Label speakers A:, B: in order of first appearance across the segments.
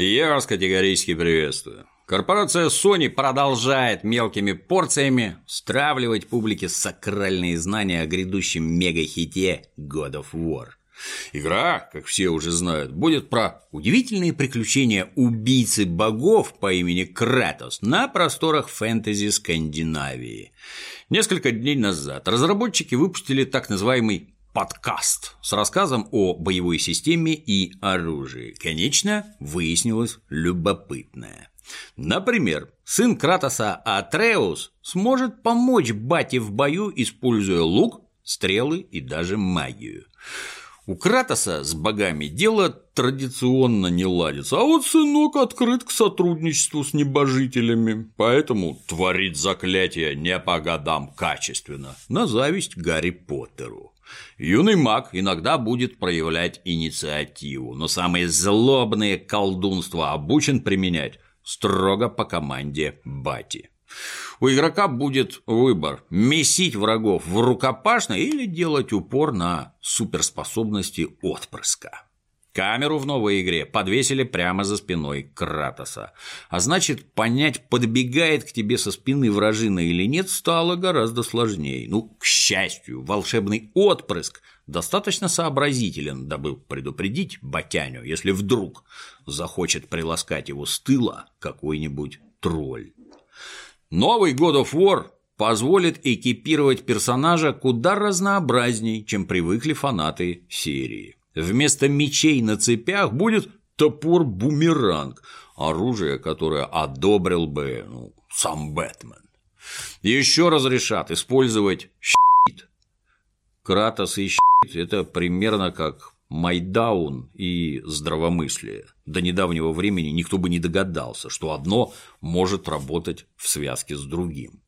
A: Я вас категорически приветствую. Корпорация Sony продолжает мелкими порциями стравливать публике сакральные знания о грядущем мегахите God of War. Игра, как все уже знают, будет про удивительные приключения убийцы богов по имени Кратос на просторах фэнтези Скандинавии. Несколько дней назад разработчики выпустили так называемый подкаст с рассказом о боевой системе и оружии. Конечно, выяснилось любопытное. Например, сын Кратоса Атреус сможет помочь бате в бою, используя лук, стрелы и даже магию. У Кратоса с богами дело традиционно не ладится, а вот сынок открыт к сотрудничеству с небожителями, поэтому творит заклятие не по годам качественно, на зависть Гарри Поттеру. Юный маг иногда будет проявлять инициативу, но самые злобные колдунства обучен применять строго по команде Бати. У игрока будет выбор – месить врагов в рукопашной или делать упор на суперспособности отпрыска. Камеру в новой игре подвесили прямо за спиной Кратоса. А значит, понять, подбегает к тебе со спины вражина или нет, стало гораздо сложнее. Ну, к счастью, волшебный отпрыск достаточно сообразителен, дабы предупредить Батяню, если вдруг захочет приласкать его с тыла какой-нибудь тролль. Новый God of War позволит экипировать персонажа куда разнообразней, чем привыкли фанаты серии. Вместо мечей на цепях будет топор-бумеранг, оружие, которое одобрил бы ну, сам Бэтмен. Еще разрешат использовать щит. Кратос и щит – это примерно как Майдаун и здравомыслие. До недавнего времени никто бы не догадался, что одно может работать в связке с другим.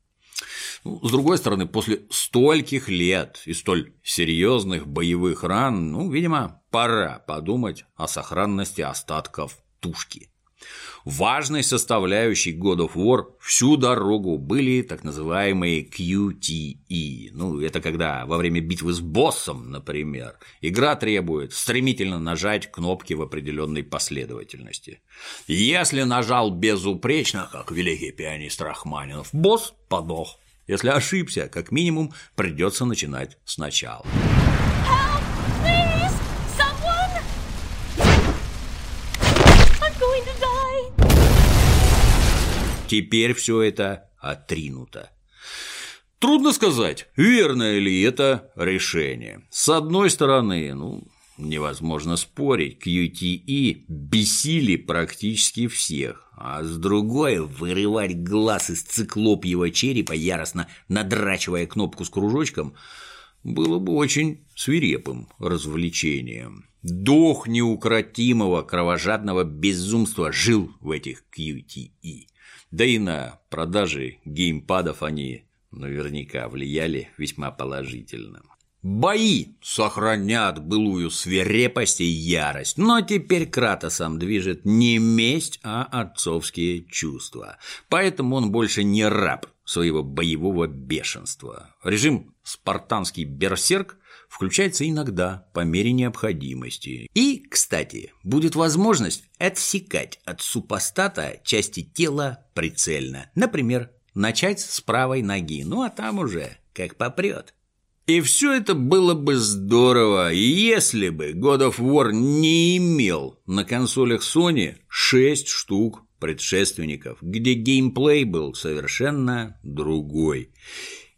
A: Ну, с другой стороны, после стольких лет и столь серьезных боевых ран, ну, видимо, пора подумать о сохранности остатков тушки. Важной составляющей God of War всю дорогу были так называемые QTE. Ну, это когда во время битвы с боссом, например, игра требует стремительно нажать кнопки в определенной последовательности. Если нажал безупречно, как великий пианист Рахманинов, босс подох. Если ошибся, как минимум придется начинать сначала. Теперь все это отринуто. Трудно сказать, верное ли это решение. С одной стороны, ну, невозможно спорить, QTE бесили практически всех, а с другой – вырывать глаз из циклопьего черепа, яростно надрачивая кнопку с кружочком, было бы очень свирепым развлечением. Дух неукротимого кровожадного безумства жил в этих QTE. Да и на продажи геймпадов они наверняка влияли весьма положительно. Бои сохранят былую свирепость и ярость, но теперь Кратосом движет не месть, а отцовские чувства. Поэтому он больше не раб своего боевого бешенства. Режим «спартанский берсерк» включается иногда по мере необходимости. И, кстати, будет возможность отсекать от супостата части тела прицельно. Например, начать с правой ноги, ну а там уже как попрет. И все это было бы здорово, если бы God of War не имел на консолях Sony 6 штук предшественников, где геймплей был совершенно другой.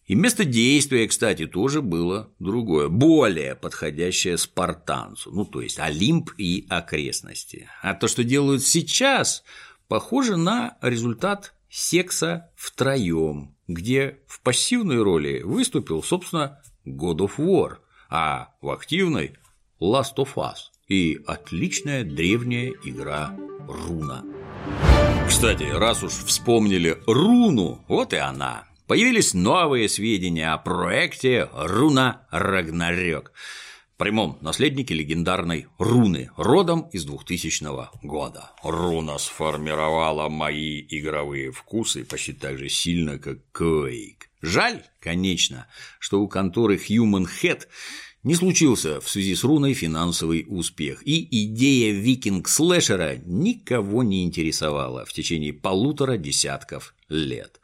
A: И место действия, кстати, тоже было другое, более подходящее спартанцу, ну то есть Олимп и окрестности. А то, что делают сейчас, похоже на результат секса втроем, где в пассивной роли выступил, собственно, God of War, а в активной Last of Us и отличная древняя игра Руна. Кстати, раз уж вспомнили Руну, вот и она, появились новые сведения о проекте «Руна Рагнарёк», прямом наследнике легендарной руны, родом из 2000 года. Руна сформировала мои игровые вкусы почти так же сильно, как Quake. Жаль, конечно, что у конторы Human Head не случился в связи с руной финансовый успех, и идея викинг-слэшера никого не интересовала в течение полутора десятков лет.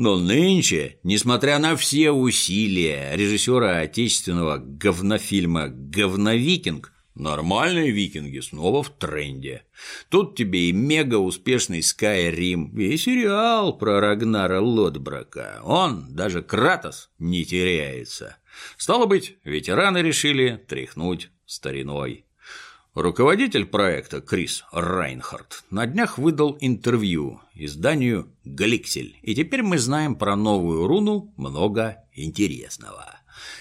A: Но нынче, несмотря на все усилия режиссера отечественного говнофильма «Говновикинг», Нормальные викинги снова в тренде. Тут тебе и мега успешный Skyrim, и сериал про Рагнара Лотбрака. Он, даже Кратос, не теряется. Стало быть, ветераны решили тряхнуть стариной. Руководитель проекта Крис Райнхард на днях выдал интервью изданию «Галиксель», и теперь мы знаем про новую руну много интересного.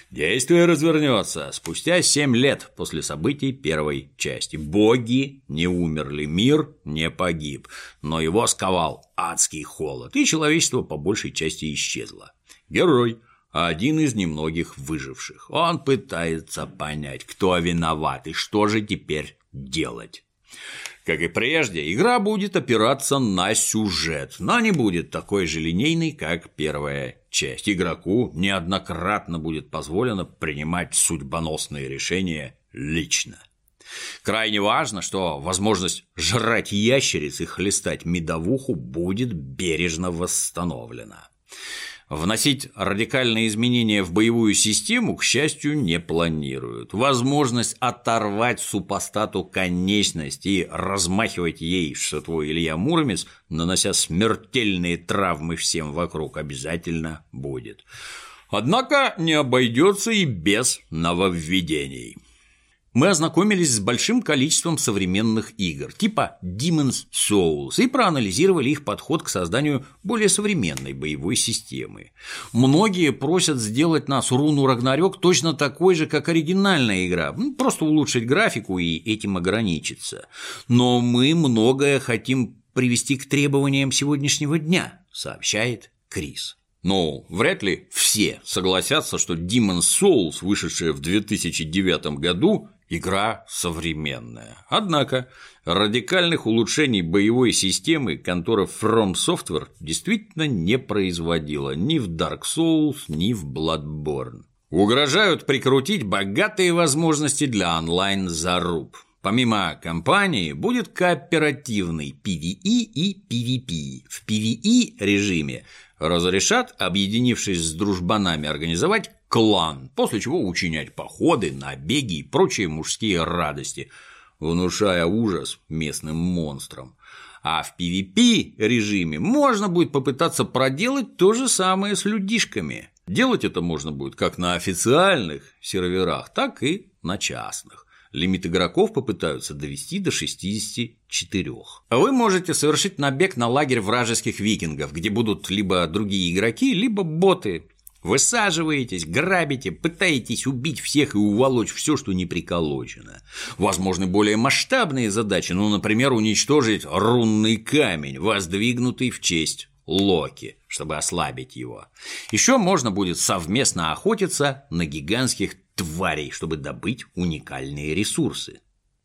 A: Действие развернется спустя семь лет после событий первой части. Боги не умерли, мир не погиб, но его сковал адский холод, и человечество по большей части исчезло. Герой один из немногих выживших. Он пытается понять, кто виноват и что же теперь делать. Как и прежде, игра будет опираться на сюжет, но не будет такой же линейной, как первая часть. Игроку неоднократно будет позволено принимать судьбоносные решения лично. Крайне важно, что возможность жрать ящериц и хлестать медовуху будет бережно восстановлена. Вносить радикальные изменения в боевую систему, к счастью, не планируют. Возможность оторвать супостату конечность и размахивать ей, что твой Илья Муромец, нанося смертельные травмы всем вокруг, обязательно будет. Однако не обойдется и без нововведений мы ознакомились с большим количеством современных игр, типа Demon's Souls, и проанализировали их подход к созданию более современной боевой системы. Многие просят сделать нас руну Рагнарёк точно такой же, как оригинальная игра, ну, просто улучшить графику и этим ограничиться. Но мы многое хотим привести к требованиям сегодняшнего дня, сообщает Крис. Но вряд ли все согласятся, что Demon's Souls, вышедшая в 2009 году, Игра современная. Однако радикальных улучшений боевой системы контора From Software действительно не производила ни в Dark Souls, ни в Bloodborne. Угрожают прикрутить богатые возможности для онлайн-заруб. Помимо кампании будет кооперативный PvE и PvP. В PvE режиме разрешат, объединившись с дружбанами, организовать клан, после чего учинять походы, набеги и прочие мужские радости, внушая ужас местным монстрам. А в PvP режиме можно будет попытаться проделать то же самое с людишками. Делать это можно будет как на официальных серверах, так и на частных. Лимит игроков попытаются довести до 64. Вы можете совершить набег на лагерь вражеских викингов, где будут либо другие игроки, либо боты. Высаживаетесь, грабите, пытаетесь убить всех и уволочь все, что не приколочено. Возможны более масштабные задачи, ну, например, уничтожить рунный камень, воздвигнутый в честь Локи, чтобы ослабить его. Еще можно будет совместно охотиться на гигантских тварей, чтобы добыть уникальные ресурсы.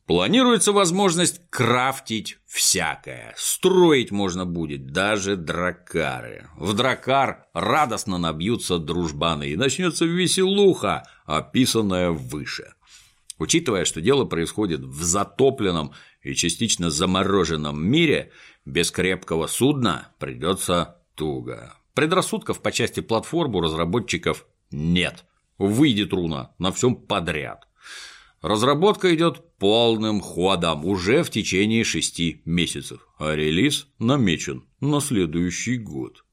A: Планируется возможность крафтить всякое. Строить можно будет даже дракары. В дракар радостно набьются дружбаны и начнется веселуха, описанная выше. Учитывая, что дело происходит в затопленном и частично замороженном мире, без крепкого судна придется туго. Предрассудков по части платформ у разработчиков нет. Выйдет руна на всем подряд. Разработка идет полным ходом уже в течение шести месяцев, а релиз намечен на следующий год.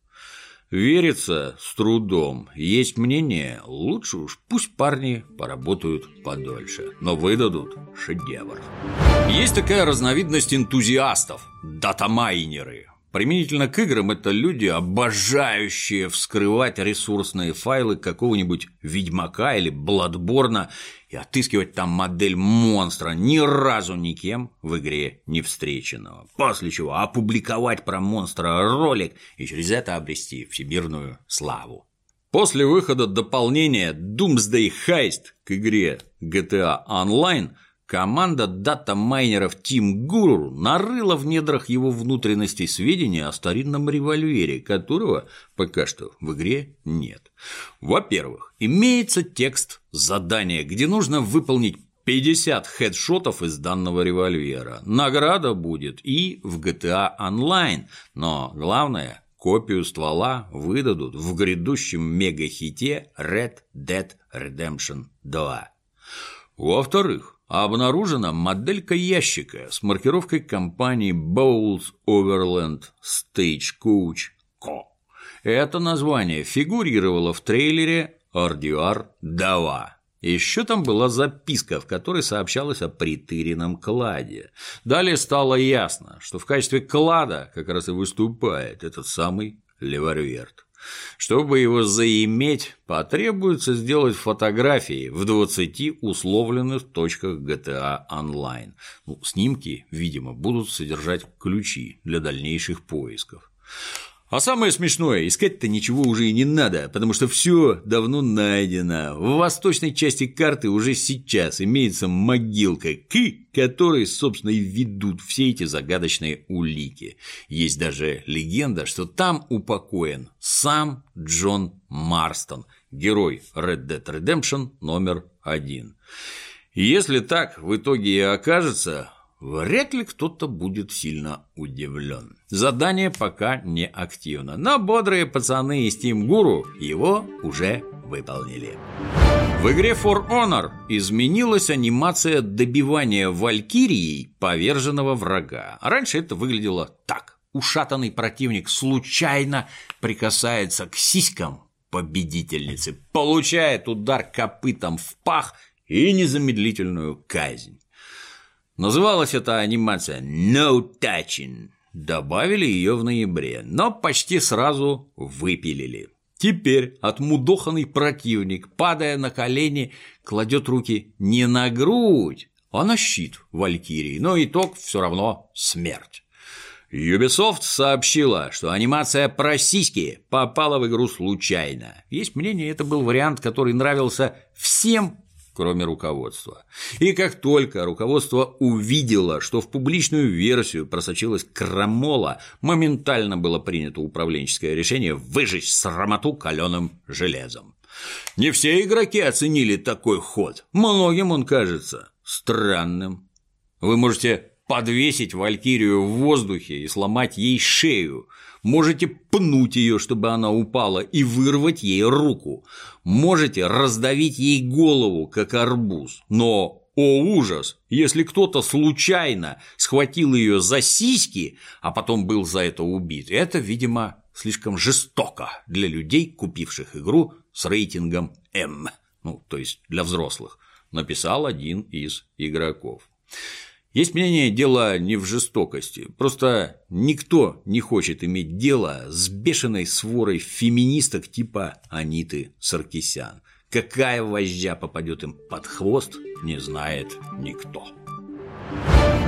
A: Верится с трудом. Есть мнение, лучше уж пусть парни поработают подольше, но выдадут шедевр. Есть такая разновидность энтузиастов – датамайнеры. Применительно к играм это люди, обожающие вскрывать ресурсные файлы какого-нибудь Ведьмака или Бладборна и отыскивать там модель монстра, ни разу никем в игре не встреченного. После чего опубликовать про монстра ролик и через это обрести всемирную славу. После выхода дополнения Doomsday Heist к игре GTA Online команда дата-майнеров Team Guru нарыла в недрах его внутренностей сведения о старинном револьвере, которого пока что в игре нет. Во-первых, имеется текст задания, где нужно выполнить 50 хедшотов из данного револьвера. Награда будет и в GTA Online, но главное – копию ствола выдадут в грядущем мегахите Red Dead Redemption 2. Во-вторых, обнаружена моделька ящика с маркировкой компании Bowles Overland Stagecoach Co. Это название фигурировало в трейлере RDR 2. Еще там была записка, в которой сообщалось о притыренном кладе. Далее стало ясно, что в качестве клада как раз и выступает этот самый Леворверт. Чтобы его заиметь, потребуется сделать фотографии в 20 условленных точках GTA Online. Ну, снимки, видимо, будут содержать ключи для дальнейших поисков. А самое смешное, искать-то ничего уже и не надо, потому что все давно найдено. В восточной части карты уже сейчас имеется могилка, к которой, собственно, и ведут все эти загадочные улики. Есть даже легенда, что там упокоен сам Джон Марстон, герой Red Dead Redemption номер один. Если так в итоге и окажется, Вряд ли кто-то будет сильно удивлен. Задание пока не активно, но бодрые пацаны из Team Guru его уже выполнили. В игре For Honor изменилась анимация добивания валькирией поверженного врага. Раньше это выглядело так. Ушатанный противник случайно прикасается к сиськам победительницы, получает удар копытом в пах и незамедлительную казнь. Называлась эта анимация «No Touching». Добавили ее в ноябре, но почти сразу выпилили. Теперь отмудоханный противник, падая на колени, кладет руки не на грудь, а на щит Валькирии, но итог все равно смерть. Ubisoft сообщила, что анимация про сиськи попала в игру случайно. Есть мнение, это был вариант, который нравился всем кроме руководства. И как только руководство увидело, что в публичную версию просочилась крамола, моментально было принято управленческое решение выжечь срамоту каленым железом. Не все игроки оценили такой ход. Многим он кажется странным. Вы можете подвесить Валькирию в воздухе и сломать ей шею, Можете пнуть ее, чтобы она упала, и вырвать ей руку. Можете раздавить ей голову, как арбуз. Но, о ужас, если кто-то случайно схватил ее за сиськи, а потом был за это убит, это, видимо, слишком жестоко для людей, купивших игру с рейтингом М, ну, то есть для взрослых, написал один из игроков. Есть мнение, дело не в жестокости, просто никто не хочет иметь дело с бешеной сворой феминисток типа Аниты Саркисян. Какая вожжа попадет им под хвост, не знает никто.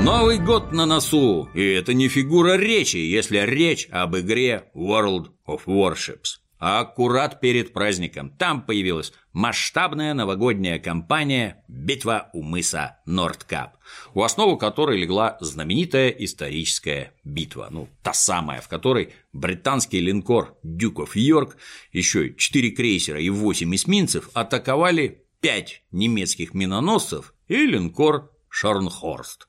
A: Новый год на носу, и это не фигура речи, если речь об игре World of Warships а аккурат перед праздником там появилась масштабная новогодняя кампания «Битва у мыса Нордкап», у основы которой легла знаменитая историческая битва, ну, та самая, в которой британский линкор «Дюков Йорк», еще четыре крейсера и восемь эсминцев атаковали пять немецких миноносцев и линкор «Шарнхорст».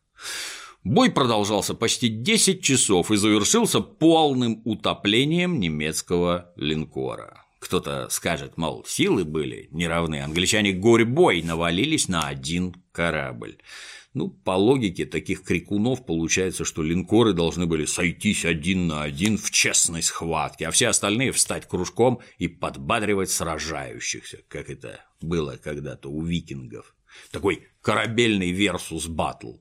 A: Бой продолжался почти 10 часов и завершился полным утоплением немецкого линкора. Кто-то скажет, мол, силы были неравны, англичане горь-бой навалились на один корабль. Ну, по логике таких крикунов получается, что линкоры должны были сойтись один на один в честной схватке, а все остальные встать кружком и подбадривать сражающихся, как это было когда-то у викингов. Такой корабельный версус батл.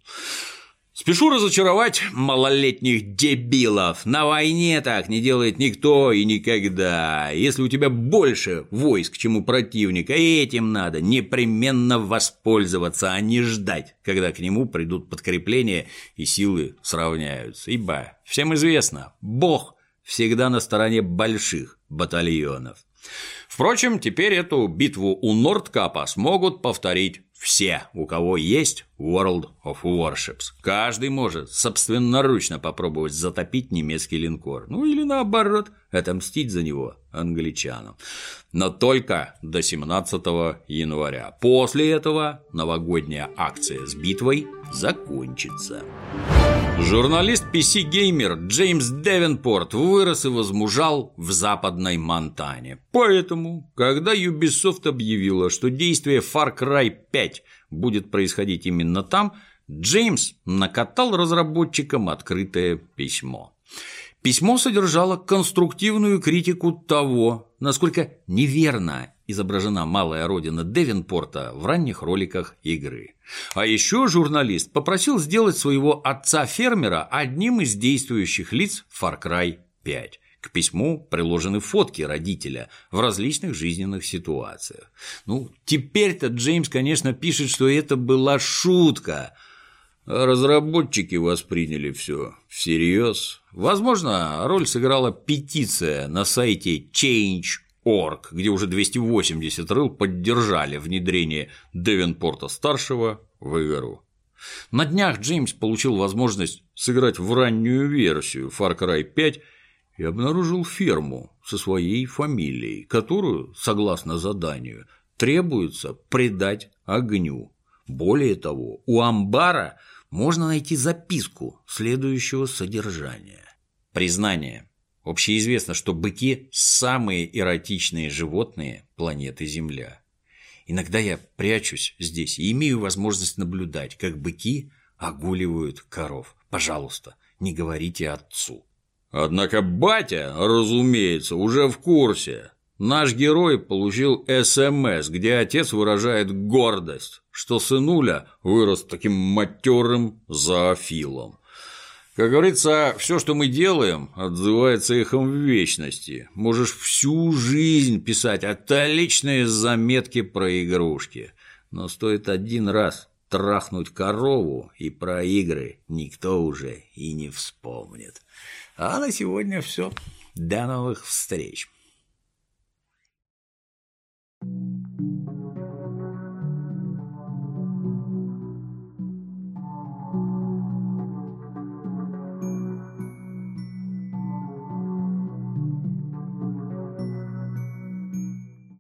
A: Спешу разочаровать малолетних дебилов. На войне так не делает никто и никогда. Если у тебя больше войск, чем у противника, этим надо непременно воспользоваться, а не ждать, когда к нему придут подкрепления и силы сравняются. Ибо всем известно, Бог всегда на стороне больших батальонов. Впрочем, теперь эту битву у Нордкапа смогут повторить все, у кого есть World of Warships. Каждый может собственноручно попробовать затопить немецкий линкор. Ну или наоборот, отомстить за него англичанам. Но только до 17 января. После этого новогодняя акция с битвой закончится. Журналист PC Gamer Джеймс Девенпорт вырос и возмужал в западной Монтане. Поэтому, когда Ubisoft объявила, что действие Far Cry 5 будет происходить именно там, Джеймс накатал разработчикам открытое письмо. Письмо содержало конструктивную критику того, насколько неверно изображена малая родина Девинпорта в ранних роликах игры. А еще журналист попросил сделать своего отца-фермера одним из действующих лиц Far Cry 5. К письму приложены фотки родителя в различных жизненных ситуациях. Ну, теперь-то Джеймс, конечно, пишет, что это была шутка, разработчики восприняли все всерьез. Возможно, роль сыграла петиция на сайте Change.org, где уже 280 рыл поддержали внедрение Девенпорта-старшего в игру. На днях Джеймс получил возможность сыграть в раннюю версию Far Cry 5 и обнаружил ферму со своей фамилией, которую, согласно заданию, требуется предать огню. Более того, у амбара можно найти записку следующего содержания. Признание. Общеизвестно, что быки – самые эротичные животные планеты Земля. Иногда я прячусь здесь и имею возможность наблюдать, как быки огуливают коров. Пожалуйста, не говорите отцу. Однако батя, разумеется, уже в курсе. Наш герой получил СМС, где отец выражает гордость, что сынуля вырос таким матерым зоофилом. Как говорится, все, что мы делаем, отзывается эхом в вечности. Можешь всю жизнь писать отличные заметки про игрушки, но стоит один раз трахнуть корову, и про игры никто уже и не вспомнит. А на сегодня все. До новых встреч. Thank you.